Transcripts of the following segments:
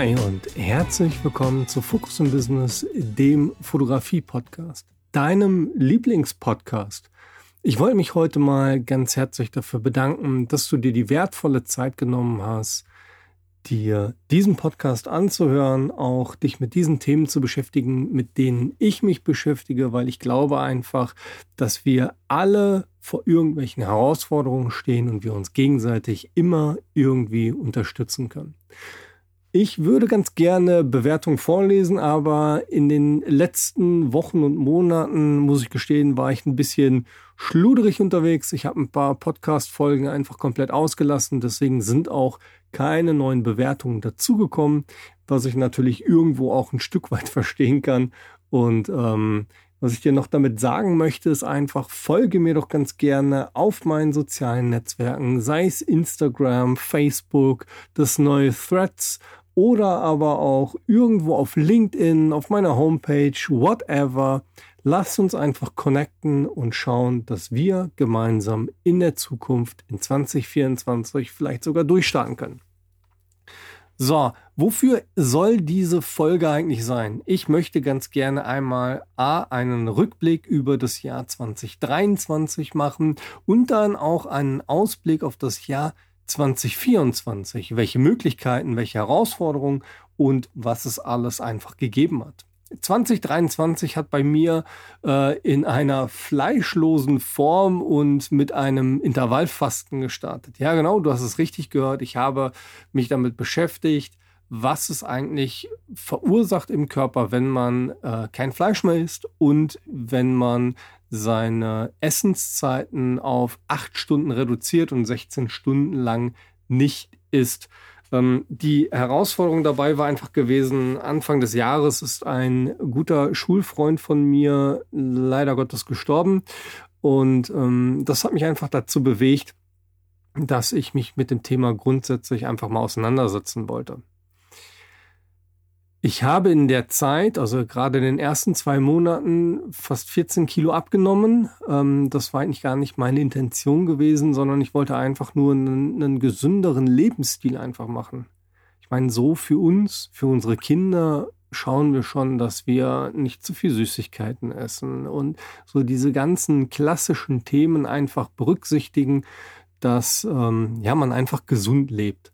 Hi und herzlich willkommen zu Focus on Business, dem Fotografie-Podcast, deinem Lieblingspodcast. Ich wollte mich heute mal ganz herzlich dafür bedanken, dass du dir die wertvolle Zeit genommen hast, dir diesen Podcast anzuhören, auch dich mit diesen Themen zu beschäftigen, mit denen ich mich beschäftige, weil ich glaube einfach, dass wir alle vor irgendwelchen Herausforderungen stehen und wir uns gegenseitig immer irgendwie unterstützen können. Ich würde ganz gerne Bewertungen vorlesen, aber in den letzten Wochen und Monaten, muss ich gestehen, war ich ein bisschen schluderig unterwegs. Ich habe ein paar Podcast-Folgen einfach komplett ausgelassen. Deswegen sind auch keine neuen Bewertungen dazugekommen, was ich natürlich irgendwo auch ein Stück weit verstehen kann. Und ähm, was ich dir noch damit sagen möchte, ist einfach, folge mir doch ganz gerne auf meinen sozialen Netzwerken, sei es Instagram, Facebook, das neue Threads oder aber auch irgendwo auf LinkedIn, auf meiner Homepage, whatever. Lass uns einfach connecten und schauen, dass wir gemeinsam in der Zukunft in 2024 vielleicht sogar durchstarten können. So, wofür soll diese Folge eigentlich sein? Ich möchte ganz gerne einmal A, einen Rückblick über das Jahr 2023 machen und dann auch einen Ausblick auf das Jahr 2024. Welche Möglichkeiten, welche Herausforderungen und was es alles einfach gegeben hat. 2023 hat bei mir äh, in einer fleischlosen Form und mit einem Intervallfasten gestartet. Ja, genau, du hast es richtig gehört. Ich habe mich damit beschäftigt, was es eigentlich verursacht im Körper, wenn man äh, kein Fleisch mehr isst und wenn man seine Essenszeiten auf acht Stunden reduziert und 16 Stunden lang nicht isst. Ähm, die Herausforderung dabei war einfach gewesen, Anfang des Jahres ist ein guter Schulfreund von mir leider Gottes gestorben. Und ähm, das hat mich einfach dazu bewegt, dass ich mich mit dem Thema grundsätzlich einfach mal auseinandersetzen wollte. Ich habe in der Zeit, also gerade in den ersten zwei Monaten, fast 14 Kilo abgenommen. Ähm, das war eigentlich gar nicht meine Intention gewesen, sondern ich wollte einfach nur einen, einen gesünderen Lebensstil einfach machen. Ich meine, so für uns, für unsere Kinder schauen wir schon, dass wir nicht zu viel Süßigkeiten essen und so diese ganzen klassischen Themen einfach berücksichtigen, dass ähm, ja man einfach gesund lebt.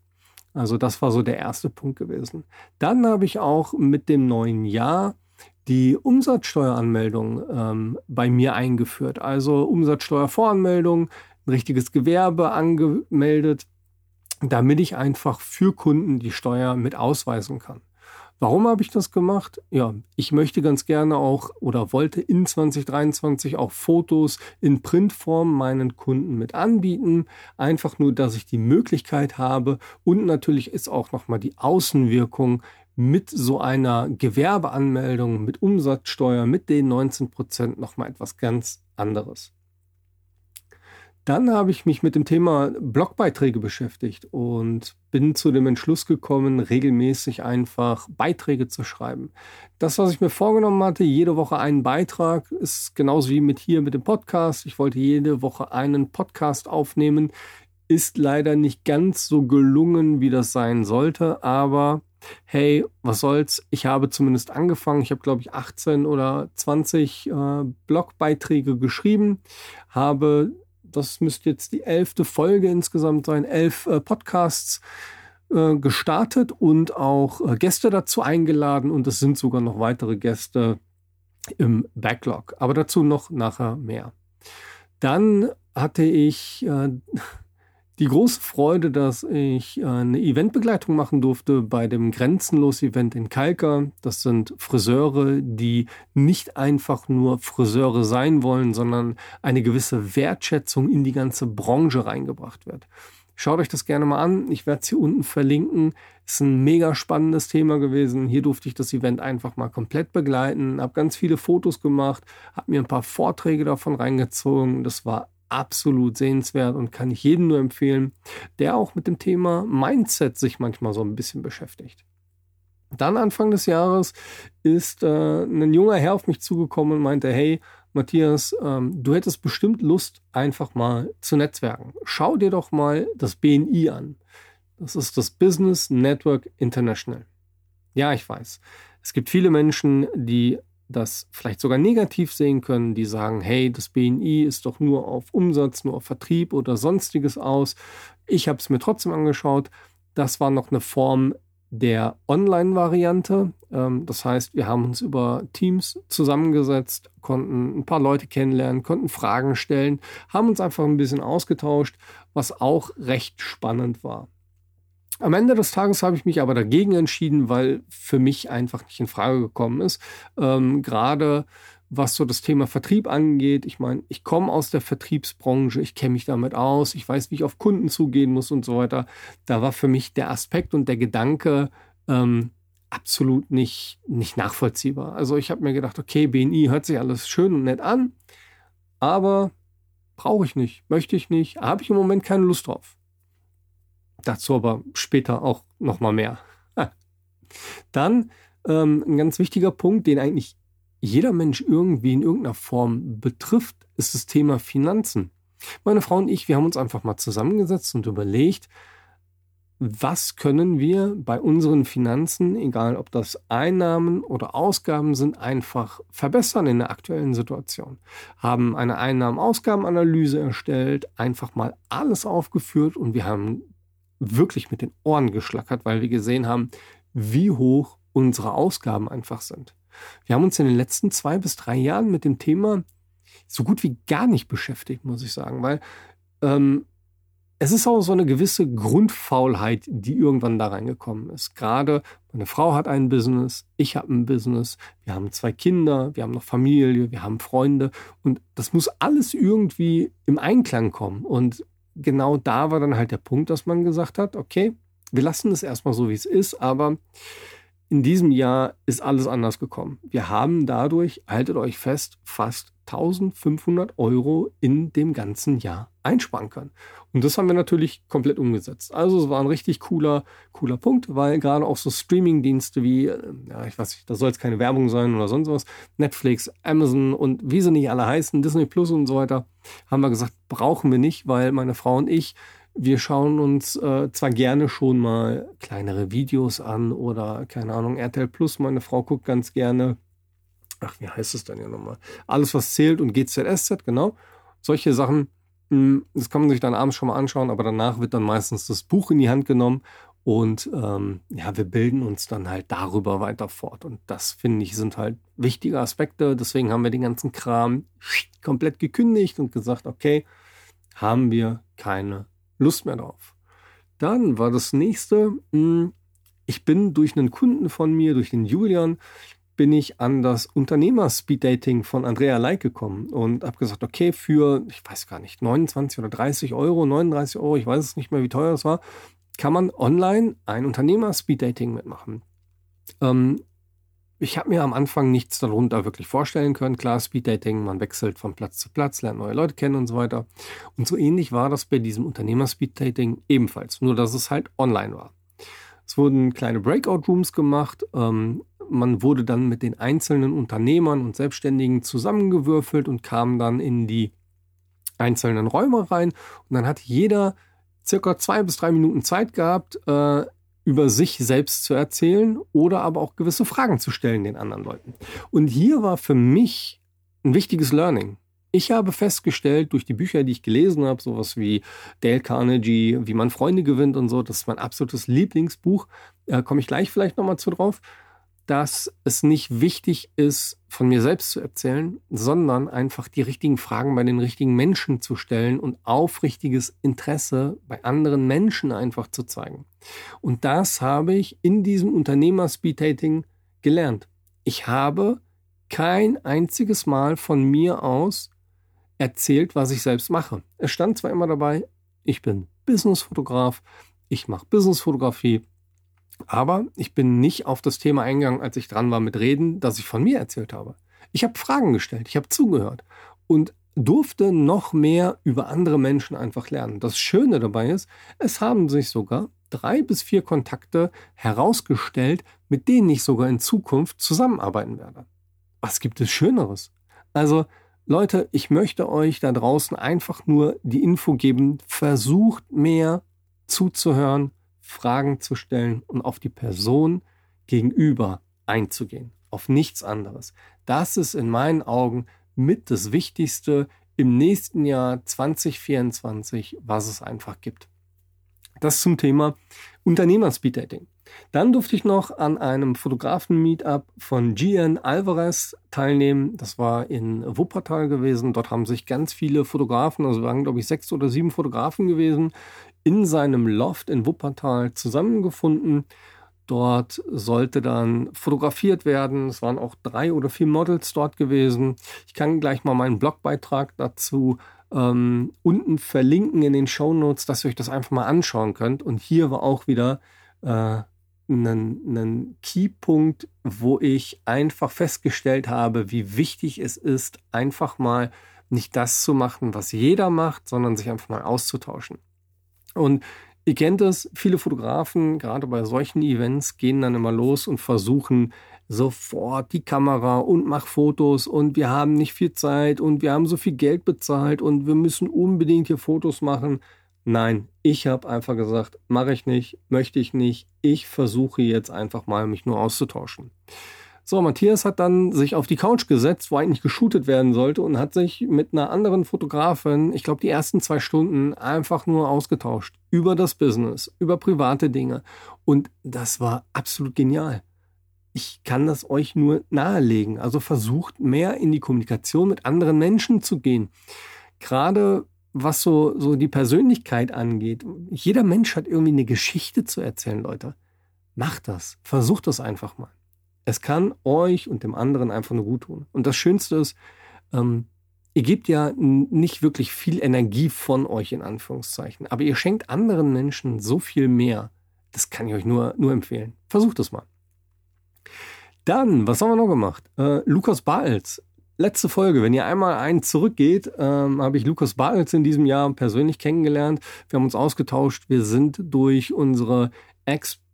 Also das war so der erste Punkt gewesen. Dann habe ich auch mit dem neuen Jahr die Umsatzsteueranmeldung ähm, bei mir eingeführt. Also Umsatzsteuervoranmeldung, ein richtiges Gewerbe angemeldet, damit ich einfach für Kunden die Steuer mit ausweisen kann. Warum habe ich das gemacht? Ja, ich möchte ganz gerne auch oder wollte in 2023 auch Fotos in Printform meinen Kunden mit anbieten. Einfach nur, dass ich die Möglichkeit habe und natürlich ist auch nochmal die Außenwirkung mit so einer Gewerbeanmeldung, mit Umsatzsteuer, mit den 19 Prozent nochmal etwas ganz anderes. Dann habe ich mich mit dem Thema Blogbeiträge beschäftigt und bin zu dem Entschluss gekommen, regelmäßig einfach Beiträge zu schreiben. Das, was ich mir vorgenommen hatte, jede Woche einen Beitrag, ist genauso wie mit hier mit dem Podcast. Ich wollte jede Woche einen Podcast aufnehmen. Ist leider nicht ganz so gelungen, wie das sein sollte, aber hey, was soll's? Ich habe zumindest angefangen. Ich habe, glaube ich, 18 oder 20 äh, Blogbeiträge geschrieben, habe das müsste jetzt die elfte Folge insgesamt sein, elf äh, Podcasts äh, gestartet und auch äh, Gäste dazu eingeladen und es sind sogar noch weitere Gäste im Backlog. Aber dazu noch nachher mehr. Dann hatte ich äh, die große Freude, dass ich eine Eventbegleitung machen durfte bei dem Grenzenlos-Event in Kalka. Das sind Friseure, die nicht einfach nur Friseure sein wollen, sondern eine gewisse Wertschätzung in die ganze Branche reingebracht wird. Schaut euch das gerne mal an. Ich werde es hier unten verlinken. Ist ein mega spannendes Thema gewesen. Hier durfte ich das Event einfach mal komplett begleiten, habe ganz viele Fotos gemacht, habe mir ein paar Vorträge davon reingezogen. Das war absolut sehenswert und kann ich jedem nur empfehlen, der auch mit dem Thema Mindset sich manchmal so ein bisschen beschäftigt. Dann Anfang des Jahres ist äh, ein junger Herr auf mich zugekommen und meinte, hey, Matthias, ähm, du hättest bestimmt Lust, einfach mal zu netzwerken. Schau dir doch mal das BNI an. Das ist das Business Network International. Ja, ich weiß. Es gibt viele Menschen, die das vielleicht sogar negativ sehen können, die sagen, hey, das BNI ist doch nur auf Umsatz, nur auf Vertrieb oder sonstiges aus. Ich habe es mir trotzdem angeschaut. Das war noch eine Form der Online-Variante. Ähm, das heißt, wir haben uns über Teams zusammengesetzt, konnten ein paar Leute kennenlernen, konnten Fragen stellen, haben uns einfach ein bisschen ausgetauscht, was auch recht spannend war. Am Ende des Tages habe ich mich aber dagegen entschieden, weil für mich einfach nicht in Frage gekommen ist. Ähm, Gerade was so das Thema Vertrieb angeht. Ich meine, ich komme aus der Vertriebsbranche, ich kenne mich damit aus, ich weiß, wie ich auf Kunden zugehen muss und so weiter. Da war für mich der Aspekt und der Gedanke ähm, absolut nicht, nicht nachvollziehbar. Also ich habe mir gedacht, okay, BNI hört sich alles schön und nett an, aber brauche ich nicht, möchte ich nicht, habe ich im Moment keine Lust drauf. Dazu aber später auch nochmal mehr. Dann ähm, ein ganz wichtiger Punkt, den eigentlich jeder Mensch irgendwie in irgendeiner Form betrifft, ist das Thema Finanzen. Meine Frau und ich, wir haben uns einfach mal zusammengesetzt und überlegt, was können wir bei unseren Finanzen, egal ob das Einnahmen oder Ausgaben sind, einfach verbessern in der aktuellen Situation. Haben eine Einnahmen-Ausgaben-Analyse erstellt, einfach mal alles aufgeführt und wir haben wirklich mit den Ohren geschlackert, weil wir gesehen haben, wie hoch unsere Ausgaben einfach sind. Wir haben uns in den letzten zwei bis drei Jahren mit dem Thema so gut wie gar nicht beschäftigt, muss ich sagen, weil ähm, es ist auch so eine gewisse Grundfaulheit, die irgendwann da reingekommen ist. Gerade meine Frau hat ein Business, ich habe ein Business, wir haben zwei Kinder, wir haben noch Familie, wir haben Freunde und das muss alles irgendwie im Einklang kommen. Und genau da war dann halt der Punkt, dass man gesagt hat, okay, wir lassen es erstmal so, wie es ist, aber in diesem Jahr ist alles anders gekommen. Wir haben dadurch, haltet euch fest, fast 1500 Euro in dem ganzen Jahr einsparen können. Und das haben wir natürlich komplett umgesetzt. Also es war ein richtig cooler, cooler Punkt, weil gerade auch so Streaming-Dienste wie, äh, ja, ich weiß nicht, da soll jetzt keine Werbung sein oder sonst was, Netflix, Amazon und wie sie nicht alle heißen, Disney Plus und so weiter, haben wir gesagt, brauchen wir nicht, weil meine Frau und ich wir schauen uns äh, zwar gerne schon mal kleinere Videos an oder keine Ahnung, RTL Plus, meine Frau guckt ganz gerne, ach, wie heißt es dann ja nochmal? Alles, was zählt und GZSZ, genau. Solche Sachen, das kann man sich dann abends schon mal anschauen, aber danach wird dann meistens das Buch in die Hand genommen und ähm, ja, wir bilden uns dann halt darüber weiter fort. Und das finde ich sind halt wichtige Aspekte. Deswegen haben wir den ganzen Kram komplett gekündigt und gesagt, okay, haben wir keine Lust mehr drauf. Dann war das nächste, hm, ich bin durch einen Kunden von mir, durch den Julian, bin ich an das Unternehmer-Speed-Dating von Andrea Leik gekommen und habe gesagt, okay, für, ich weiß gar nicht, 29 oder 30 Euro, 39 Euro, ich weiß es nicht mehr, wie teuer es war, kann man online ein Unternehmer-Speed-Dating mitmachen. Ähm, ich habe mir am Anfang nichts darunter wirklich vorstellen können. Klar, Speeddating, man wechselt von Platz zu Platz, lernt neue Leute kennen und so weiter. Und so ähnlich war das bei diesem Unternehmer-Speeddating ebenfalls, nur dass es halt online war. Es wurden kleine Breakout-Rooms gemacht. Ähm, man wurde dann mit den einzelnen Unternehmern und Selbstständigen zusammengewürfelt und kam dann in die einzelnen Räume rein. Und dann hat jeder circa zwei bis drei Minuten Zeit gehabt, äh, über sich selbst zu erzählen oder aber auch gewisse Fragen zu stellen den anderen Leuten. Und hier war für mich ein wichtiges Learning. Ich habe festgestellt, durch die Bücher, die ich gelesen habe, sowas wie Dale Carnegie, wie man Freunde gewinnt und so, das ist mein absolutes Lieblingsbuch. Da komme ich gleich vielleicht nochmal zu drauf dass es nicht wichtig ist, von mir selbst zu erzählen, sondern einfach die richtigen Fragen bei den richtigen Menschen zu stellen und aufrichtiges Interesse bei anderen Menschen einfach zu zeigen. Und das habe ich in diesem Unternehmer-Speed-Dating gelernt. Ich habe kein einziges Mal von mir aus erzählt, was ich selbst mache. Es stand zwar immer dabei, ich bin Businessfotograf, ich mache Businessfotografie, aber ich bin nicht auf das Thema eingegangen, als ich dran war mit Reden, das ich von mir erzählt habe. Ich habe Fragen gestellt, ich habe zugehört und durfte noch mehr über andere Menschen einfach lernen. Das Schöne dabei ist, es haben sich sogar drei bis vier Kontakte herausgestellt, mit denen ich sogar in Zukunft zusammenarbeiten werde. Was gibt es Schöneres? Also, Leute, ich möchte euch da draußen einfach nur die Info geben, versucht mehr zuzuhören, Fragen zu stellen und auf die Person Gegenüber einzugehen, auf nichts anderes. Das ist in meinen Augen mit das Wichtigste im nächsten Jahr 2024, was es einfach gibt. Das zum Thema Unternehmerspeed-Dating. Dann durfte ich noch an einem Fotografen-Meetup von Gian Alvarez teilnehmen. Das war in Wuppertal gewesen. Dort haben sich ganz viele Fotografen, also waren glaube ich sechs oder sieben Fotografen gewesen, in seinem Loft in Wuppertal zusammengefunden. Dort sollte dann fotografiert werden. Es waren auch drei oder vier Models dort gewesen. Ich kann gleich mal meinen Blogbeitrag dazu ähm, unten verlinken in den Show Notes, dass ihr euch das einfach mal anschauen könnt. Und hier war auch wieder äh, ein Keypunkt, wo ich einfach festgestellt habe, wie wichtig es ist, einfach mal nicht das zu machen, was jeder macht, sondern sich einfach mal auszutauschen. Und ihr kennt es, viele Fotografen, gerade bei solchen Events, gehen dann immer los und versuchen sofort die Kamera und mach Fotos und wir haben nicht viel Zeit und wir haben so viel Geld bezahlt und wir müssen unbedingt hier Fotos machen. Nein, ich habe einfach gesagt, mache ich nicht, möchte ich nicht. Ich versuche jetzt einfach mal, mich nur auszutauschen. So, Matthias hat dann sich auf die Couch gesetzt, wo eigentlich geshootet werden sollte und hat sich mit einer anderen Fotografin, ich glaube, die ersten zwei Stunden einfach nur ausgetauscht über das Business, über private Dinge. Und das war absolut genial. Ich kann das euch nur nahelegen. Also versucht mehr in die Kommunikation mit anderen Menschen zu gehen. Gerade was so, so die Persönlichkeit angeht, jeder Mensch hat irgendwie eine Geschichte zu erzählen, Leute. Macht das. Versucht das einfach mal. Es kann euch und dem anderen einfach nur gut tun. Und das Schönste ist, ähm, ihr gebt ja nicht wirklich viel Energie von euch in Anführungszeichen, aber ihr schenkt anderen Menschen so viel mehr. Das kann ich euch nur, nur empfehlen. Versucht es mal. Dann, was haben wir noch gemacht? Äh, Lukas Balz letzte Folge, wenn ihr einmal einen zurückgeht, ähm, habe ich Lukas Bartels in diesem Jahr persönlich kennengelernt. Wir haben uns ausgetauscht. Wir sind durch unsere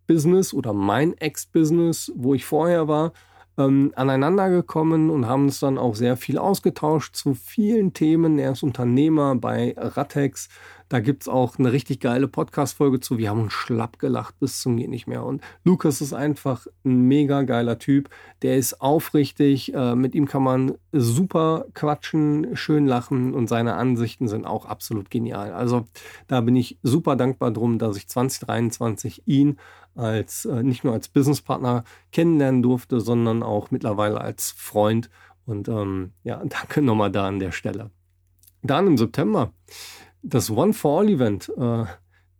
Ex-Business oder mein Ex-Business, wo ich vorher war, ähm, aneinander gekommen und haben uns dann auch sehr viel ausgetauscht zu vielen Themen. Er ist Unternehmer bei Ratex. Da gibt es auch eine richtig geile Podcast-Folge zu. Wir haben uns schlapp gelacht bis zum Geht nicht mehr. Und Lukas ist einfach ein mega geiler Typ. Der ist aufrichtig. Äh, mit ihm kann man super quatschen, schön lachen und seine Ansichten sind auch absolut genial. Also da bin ich super dankbar drum, dass ich 2023 ihn als äh, nicht nur als Businesspartner kennenlernen durfte, sondern auch mittlerweile als Freund. Und ähm, ja, danke nochmal da an der Stelle. Dann im September das One for All Event äh,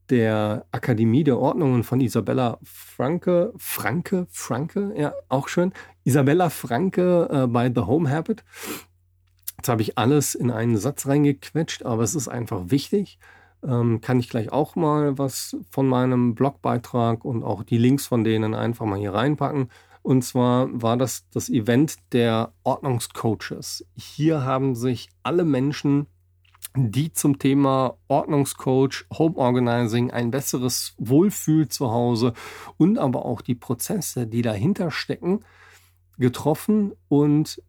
der Akademie der Ordnungen von Isabella Franke, Franke, Franke, ja, auch schön. Isabella Franke äh, bei The Home Habit. Jetzt habe ich alles in einen Satz reingequetscht, aber es ist einfach wichtig. Ähm, kann ich gleich auch mal was von meinem Blogbeitrag und auch die Links von denen einfach mal hier reinpacken. Und zwar war das das Event der Ordnungscoaches. Hier haben sich alle Menschen, die zum Thema Ordnungscoach, Home Organizing, ein besseres Wohlfühl zu Hause und aber auch die Prozesse, die dahinter stecken, getroffen und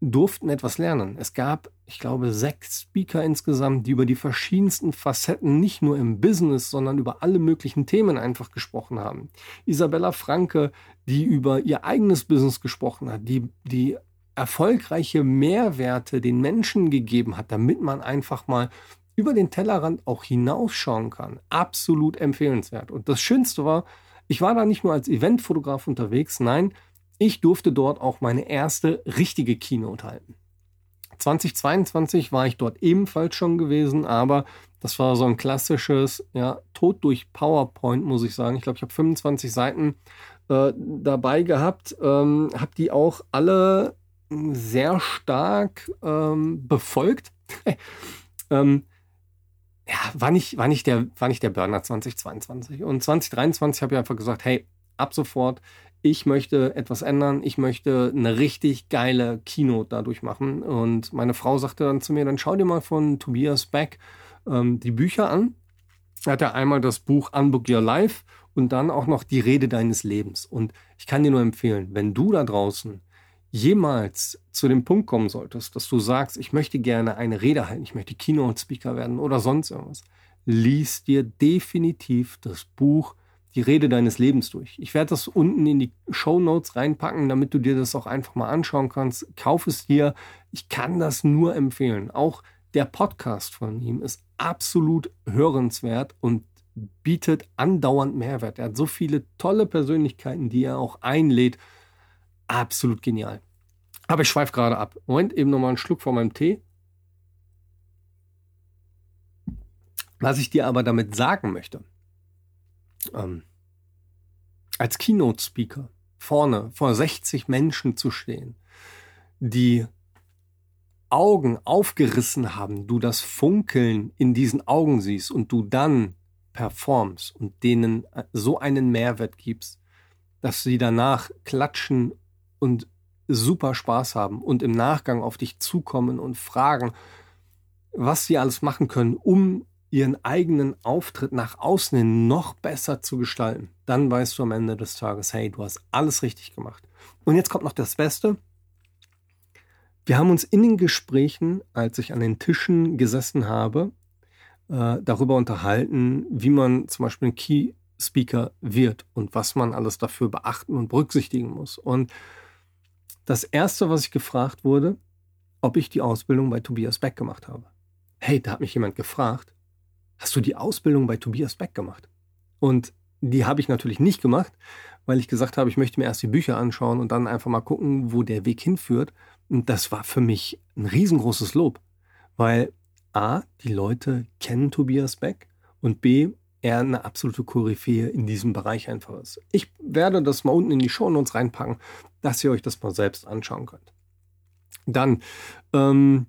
durften etwas lernen. Es gab, ich glaube, sechs Speaker insgesamt, die über die verschiedensten Facetten nicht nur im Business, sondern über alle möglichen Themen einfach gesprochen haben. Isabella Franke, die über ihr eigenes Business gesprochen hat, die, die erfolgreiche Mehrwerte den Menschen gegeben hat, damit man einfach mal über den Tellerrand auch hinausschauen kann. Absolut empfehlenswert. Und das Schönste war, ich war da nicht nur als Eventfotograf unterwegs, nein, ich durfte dort auch meine erste richtige Keynote halten. 2022 war ich dort ebenfalls schon gewesen, aber das war so ein klassisches, ja, Tod durch PowerPoint, muss ich sagen. Ich glaube, ich habe 25 Seiten äh, dabei gehabt, ähm, habe die auch alle sehr stark ähm, befolgt. ähm, ja, war nicht, war, nicht der, war nicht der Burner 2022. Und 2023 habe ich einfach gesagt, hey, ab sofort, ich möchte etwas ändern, ich möchte eine richtig geile Keynote dadurch machen. Und meine Frau sagte dann zu mir, dann schau dir mal von Tobias Beck ähm, die Bücher an. Er hat ja einmal das Buch Unbook Your Life und dann auch noch die Rede deines Lebens. Und ich kann dir nur empfehlen, wenn du da draußen jemals zu dem Punkt kommen solltest, dass du sagst, ich möchte gerne eine Rede halten, ich möchte Keynote-Speaker werden oder sonst irgendwas, lies dir definitiv das Buch die Rede deines Lebens durch. Ich werde das unten in die Show Notes reinpacken, damit du dir das auch einfach mal anschauen kannst. Kauf es dir. Ich kann das nur empfehlen. Auch der Podcast von ihm ist absolut hörenswert und bietet andauernd Mehrwert. Er hat so viele tolle Persönlichkeiten, die er auch einlädt. Absolut genial. Aber ich schweife gerade ab. Moment, eben nochmal einen Schluck von meinem Tee. Was ich dir aber damit sagen möchte, ähm, als Keynote-Speaker vorne vor 60 Menschen zu stehen, die Augen aufgerissen haben, du das Funkeln in diesen Augen siehst und du dann performst und denen äh, so einen Mehrwert gibst, dass sie danach klatschen und super Spaß haben und im Nachgang auf dich zukommen und fragen, was sie alles machen können, um ihren eigenen Auftritt nach außen hin noch besser zu gestalten, dann weißt du am Ende des Tages, hey, du hast alles richtig gemacht. Und jetzt kommt noch das Beste. Wir haben uns in den Gesprächen, als ich an den Tischen gesessen habe, äh, darüber unterhalten, wie man zum Beispiel ein Key Speaker wird und was man alles dafür beachten und berücksichtigen muss. Und das erste, was ich gefragt wurde, ob ich die Ausbildung bei Tobias Beck gemacht habe. Hey, da hat mich jemand gefragt, hast du die Ausbildung bei Tobias Beck gemacht? Und die habe ich natürlich nicht gemacht, weil ich gesagt habe, ich möchte mir erst die Bücher anschauen und dann einfach mal gucken, wo der Weg hinführt. Und das war für mich ein riesengroßes Lob, weil A, die Leute kennen Tobias Beck und B, er eine absolute Koryphäe in diesem Bereich einfach ist. Ich werde das mal unten in die Show Notes reinpacken, dass ihr euch das mal selbst anschauen könnt. Dann, ähm,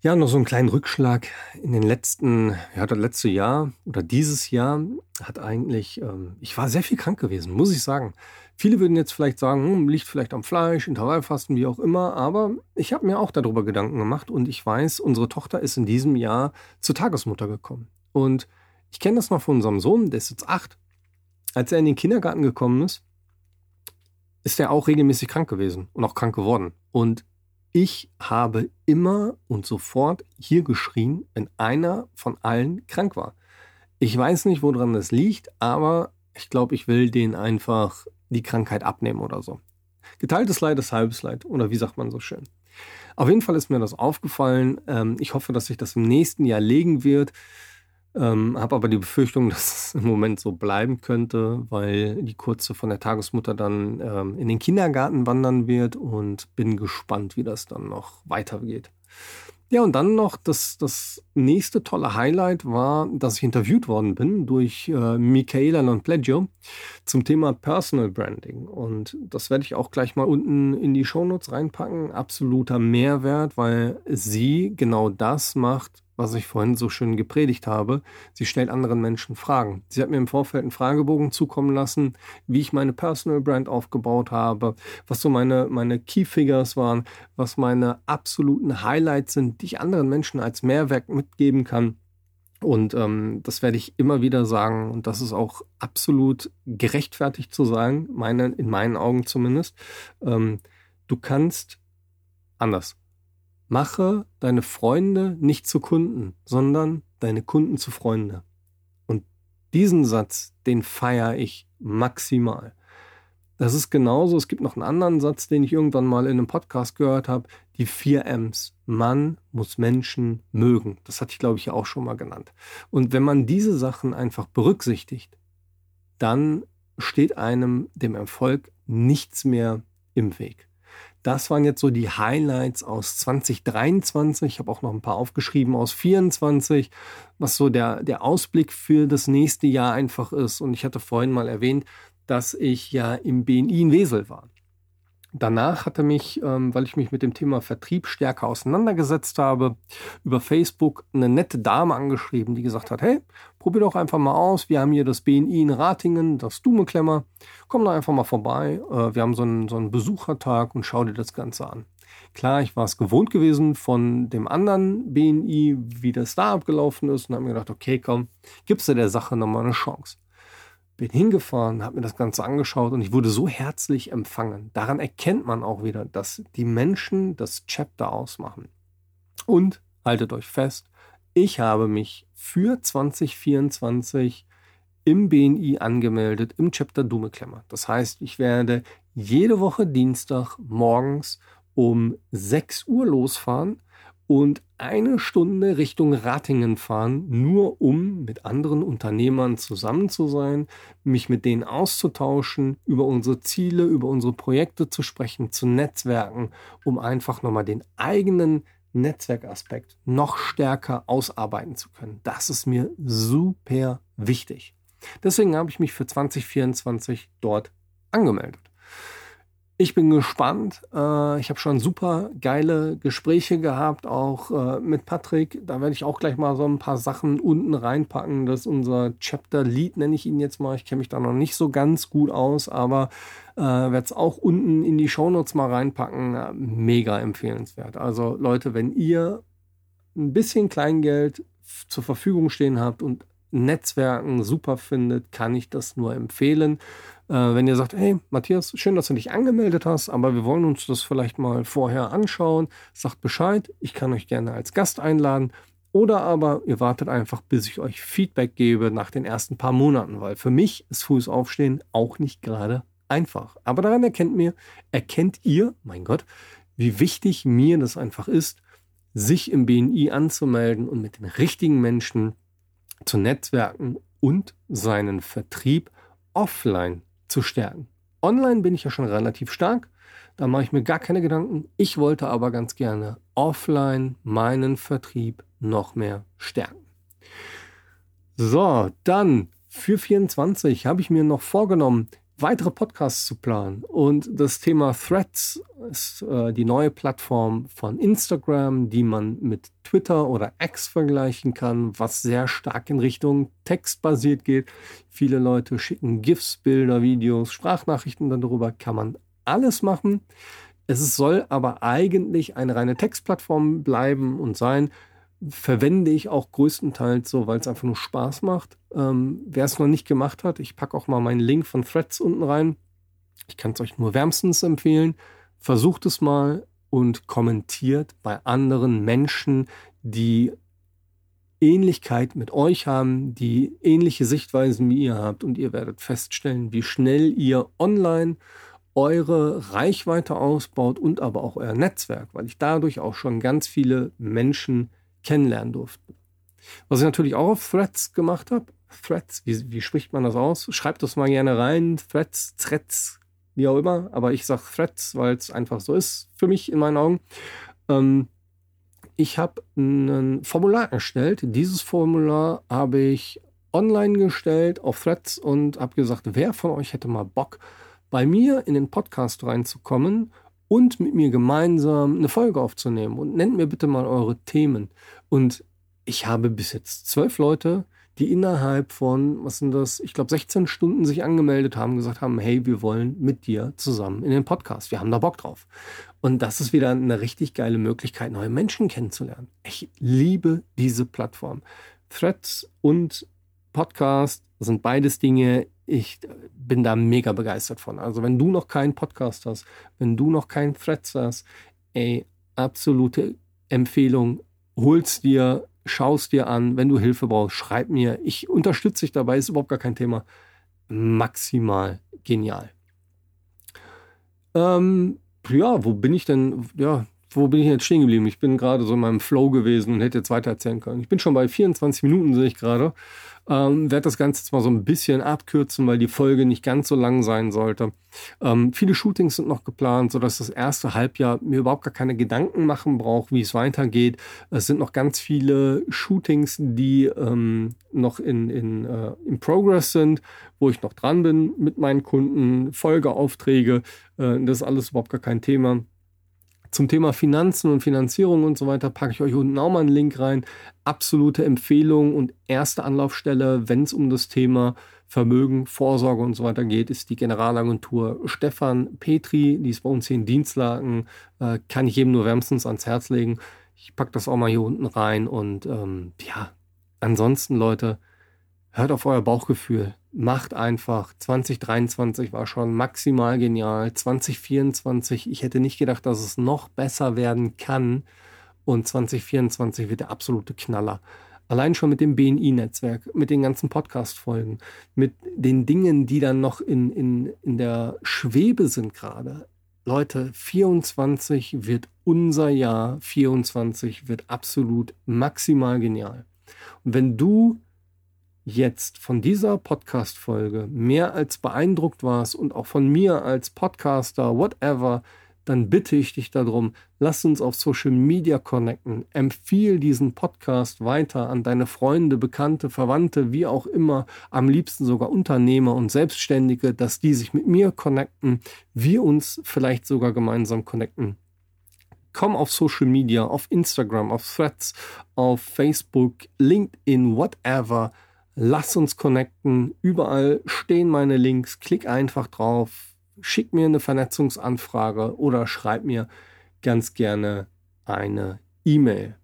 ja, noch so einen kleinen Rückschlag in den letzten, ja, das letzte Jahr oder dieses Jahr hat eigentlich, ähm, ich war sehr viel krank gewesen, muss ich sagen. Viele würden jetzt vielleicht sagen, hm, liegt vielleicht am Fleisch, Intervallfasten, wie auch immer, aber ich habe mir auch darüber Gedanken gemacht und ich weiß, unsere Tochter ist in diesem Jahr zur Tagesmutter gekommen. Und ich kenne das noch von unserem Sohn, der ist jetzt acht. Als er in den Kindergarten gekommen ist, ist er auch regelmäßig krank gewesen und auch krank geworden. Und ich habe immer und sofort hier geschrien, wenn einer von allen krank war. Ich weiß nicht, woran das liegt, aber ich glaube, ich will denen einfach die Krankheit abnehmen oder so. Geteiltes Leid ist halbes Leid, oder wie sagt man so schön. Auf jeden Fall ist mir das aufgefallen. Ähm, ich hoffe, dass sich das im nächsten Jahr legen wird. Ähm, habe aber die Befürchtung, dass es im Moment so bleiben könnte, weil die Kurze von der Tagesmutter dann ähm, in den Kindergarten wandern wird und bin gespannt, wie das dann noch weitergeht. Ja, und dann noch das, das nächste tolle Highlight war, dass ich interviewt worden bin durch äh, Michaela Nonpleggio zum Thema Personal Branding. Und das werde ich auch gleich mal unten in die Shownotes reinpacken. Absoluter Mehrwert, weil sie genau das macht, was ich vorhin so schön gepredigt habe. Sie stellt anderen Menschen Fragen. Sie hat mir im Vorfeld einen Fragebogen zukommen lassen, wie ich meine Personal Brand aufgebaut habe, was so meine, meine Key Figures waren, was meine absoluten Highlights sind, die ich anderen Menschen als Mehrwert mitgeben kann. Und ähm, das werde ich immer wieder sagen. Und das ist auch absolut gerechtfertigt zu sagen, meine, in meinen Augen zumindest. Ähm, du kannst anders. Mache deine Freunde nicht zu Kunden, sondern deine Kunden zu Freunde. Und diesen Satz, den feiere ich maximal. Das ist genauso, es gibt noch einen anderen Satz, den ich irgendwann mal in einem Podcast gehört habe, die vier M's. Man muss Menschen mögen. Das hatte ich, glaube ich, auch schon mal genannt. Und wenn man diese Sachen einfach berücksichtigt, dann steht einem dem Erfolg nichts mehr im Weg. Das waren jetzt so die Highlights aus 2023. Ich habe auch noch ein paar aufgeschrieben aus 2024, was so der, der Ausblick für das nächste Jahr einfach ist. Und ich hatte vorhin mal erwähnt, dass ich ja im BNI in Wesel war. Danach hatte mich, ähm, weil ich mich mit dem Thema Vertrieb stärker auseinandergesetzt habe, über Facebook eine nette Dame angeschrieben, die gesagt hat, hey, probier doch einfach mal aus. Wir haben hier das BNI in Ratingen, das Dumeklemmer. Komm da einfach mal vorbei. Äh, wir haben so einen, so einen Besuchertag und schau dir das Ganze an. Klar, ich war es gewohnt gewesen von dem anderen BNI, wie das da abgelaufen ist und habe mir gedacht, okay, komm, gibst du der Sache nochmal eine Chance bin hingefahren, habe mir das Ganze angeschaut und ich wurde so herzlich empfangen. Daran erkennt man auch wieder, dass die Menschen das Chapter ausmachen. Und haltet euch fest, ich habe mich für 2024 im BNI angemeldet, im Chapter Dumeklemmer. Das heißt, ich werde jede Woche Dienstag morgens um 6 Uhr losfahren und eine Stunde Richtung Ratingen fahren, nur um mit anderen Unternehmern zusammen zu sein, mich mit denen auszutauschen, über unsere Ziele, über unsere Projekte zu sprechen, zu netzwerken, um einfach nochmal den eigenen Netzwerkaspekt noch stärker ausarbeiten zu können. Das ist mir super wichtig. Deswegen habe ich mich für 2024 dort angemeldet. Ich bin gespannt. Äh, ich habe schon super geile Gespräche gehabt, auch äh, mit Patrick. Da werde ich auch gleich mal so ein paar Sachen unten reinpacken. Das ist unser Chapter Lead, nenne ich ihn jetzt mal. Ich kenne mich da noch nicht so ganz gut aus, aber äh, werde es auch unten in die Shownotes mal reinpacken. Mega empfehlenswert. Also Leute, wenn ihr ein bisschen Kleingeld zur Verfügung stehen habt und Netzwerken super findet, kann ich das nur empfehlen. Äh, wenn ihr sagt, hey Matthias, schön, dass du dich angemeldet hast, aber wir wollen uns das vielleicht mal vorher anschauen, sagt Bescheid, ich kann euch gerne als Gast einladen. Oder aber ihr wartet einfach, bis ich euch Feedback gebe nach den ersten paar Monaten, weil für mich ist frühes Aufstehen auch nicht gerade einfach. Aber daran erkennt mir, erkennt ihr, mein Gott, wie wichtig mir das einfach ist, sich im BNI anzumelden und mit den richtigen Menschen zu netzwerken und seinen Vertrieb offline zu stärken. Online bin ich ja schon relativ stark, da mache ich mir gar keine Gedanken. Ich wollte aber ganz gerne offline meinen Vertrieb noch mehr stärken. So, dann für 24 habe ich mir noch vorgenommen, weitere Podcasts zu planen. Und das Thema Threads ist äh, die neue Plattform von Instagram, die man mit Twitter oder X vergleichen kann, was sehr stark in Richtung textbasiert geht. Viele Leute schicken GIFs, Bilder, Videos, Sprachnachrichten darüber, kann man alles machen. Es soll aber eigentlich eine reine Textplattform bleiben und sein verwende ich auch größtenteils so, weil es einfach nur Spaß macht. Ähm, Wer es noch nicht gemacht hat, ich packe auch mal meinen Link von Threads unten rein. Ich kann es euch nur wärmstens empfehlen. Versucht es mal und kommentiert bei anderen Menschen, die Ähnlichkeit mit euch haben, die ähnliche Sichtweisen wie ihr habt und ihr werdet feststellen, wie schnell ihr online eure Reichweite ausbaut und aber auch euer Netzwerk, weil ich dadurch auch schon ganz viele Menschen kennenlernen durften. Was ich natürlich auch auf Threads gemacht habe, Threads, wie, wie spricht man das aus? Schreibt das mal gerne rein, Threads, Threads, wie auch immer, aber ich sage Threads, weil es einfach so ist für mich in meinen Augen. Ähm, ich habe ein Formular erstellt. Dieses Formular habe ich online gestellt auf Threads und habe gesagt, wer von euch hätte mal Bock, bei mir in den Podcast reinzukommen und mit mir gemeinsam eine Folge aufzunehmen und nennt mir bitte mal eure Themen. Und ich habe bis jetzt zwölf Leute, die innerhalb von, was sind das, ich glaube 16 Stunden sich angemeldet haben, gesagt haben, hey, wir wollen mit dir zusammen in den Podcast. Wir haben da Bock drauf. Und das ist wieder eine richtig geile Möglichkeit, neue Menschen kennenzulernen. Ich liebe diese Plattform. Threads und Podcast sind beides Dinge, ich bin da mega begeistert von. Also wenn du noch keinen Podcast hast, wenn du noch keinen Threads hast, ey, absolute Empfehlung, hol's dir, schaust dir an, wenn du Hilfe brauchst, schreib mir. Ich unterstütze dich dabei, ist überhaupt gar kein Thema. Maximal genial. Ähm, ja, wo bin ich denn? Ja, wo bin ich jetzt stehen geblieben? Ich bin gerade so in meinem Flow gewesen und hätte jetzt weiter erzählen können. Ich bin schon bei 24 Minuten, sehe ich gerade. Ähm, werde das Ganze jetzt mal so ein bisschen abkürzen, weil die Folge nicht ganz so lang sein sollte. Ähm, viele Shootings sind noch geplant, sodass das erste Halbjahr mir überhaupt gar keine Gedanken machen braucht, wie es weitergeht. Es sind noch ganz viele Shootings, die ähm, noch in, in, äh, in Progress sind, wo ich noch dran bin mit meinen Kunden, Folgeaufträge. Äh, das ist alles überhaupt gar kein Thema. Zum Thema Finanzen und Finanzierung und so weiter packe ich euch unten auch mal einen Link rein. Absolute Empfehlung und erste Anlaufstelle, wenn es um das Thema Vermögen, Vorsorge und so weiter geht, ist die Generalagentur Stefan Petri. Die ist bei uns hier in Dienstlagen. Äh, kann ich jedem nur wärmstens ans Herz legen. Ich packe das auch mal hier unten rein. Und ähm, ja, ansonsten, Leute, hört auf euer Bauchgefühl macht einfach. 2023 war schon maximal genial. 2024, ich hätte nicht gedacht, dass es noch besser werden kann. Und 2024 wird der absolute Knaller. Allein schon mit dem BNI-Netzwerk, mit den ganzen Podcast-Folgen, mit den Dingen, die dann noch in, in, in der Schwebe sind gerade. Leute, 24 wird unser Jahr, 24 wird absolut maximal genial. Und wenn du jetzt von dieser Podcast-Folge mehr als beeindruckt warst und auch von mir als Podcaster, whatever, dann bitte ich dich darum, lass uns auf Social Media connecten. Empfiehl diesen Podcast weiter an deine Freunde, Bekannte, Verwandte, wie auch immer, am liebsten sogar Unternehmer und Selbstständige, dass die sich mit mir connecten, wir uns vielleicht sogar gemeinsam connecten. Komm auf Social Media, auf Instagram, auf Threads, auf Facebook, LinkedIn, whatever. Lass uns connecten. Überall stehen meine Links. Klick einfach drauf schick mir eine Vernetzungsanfrage oder schreib mir ganz gerne eine E-Mail.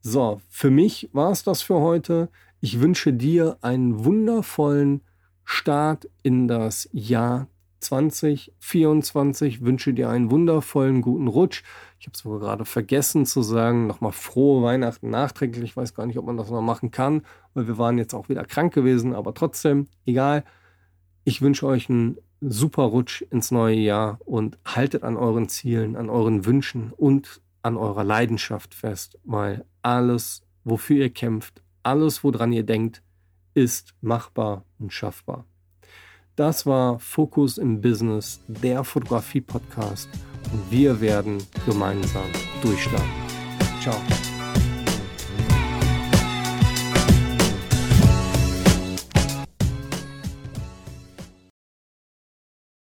So, für mich war es das für heute. Ich wünsche dir einen wundervollen Start in das Jahr 2024. Wünsche dir einen wundervollen guten Rutsch. Ich habe es sogar gerade vergessen zu sagen. Nochmal frohe Weihnachten nachträglich. Ich weiß gar nicht, ob man das noch machen kann, weil wir waren jetzt auch wieder krank gewesen. Aber trotzdem, egal. Ich wünsche euch einen super Rutsch ins neue Jahr und haltet an euren Zielen, an euren Wünschen und an eurer Leidenschaft fest, weil alles, wofür ihr kämpft, alles, woran ihr denkt, ist machbar und schaffbar. Das war Fokus im Business, der Fotografie-Podcast und wir werden gemeinsam durchstarten. Ciao.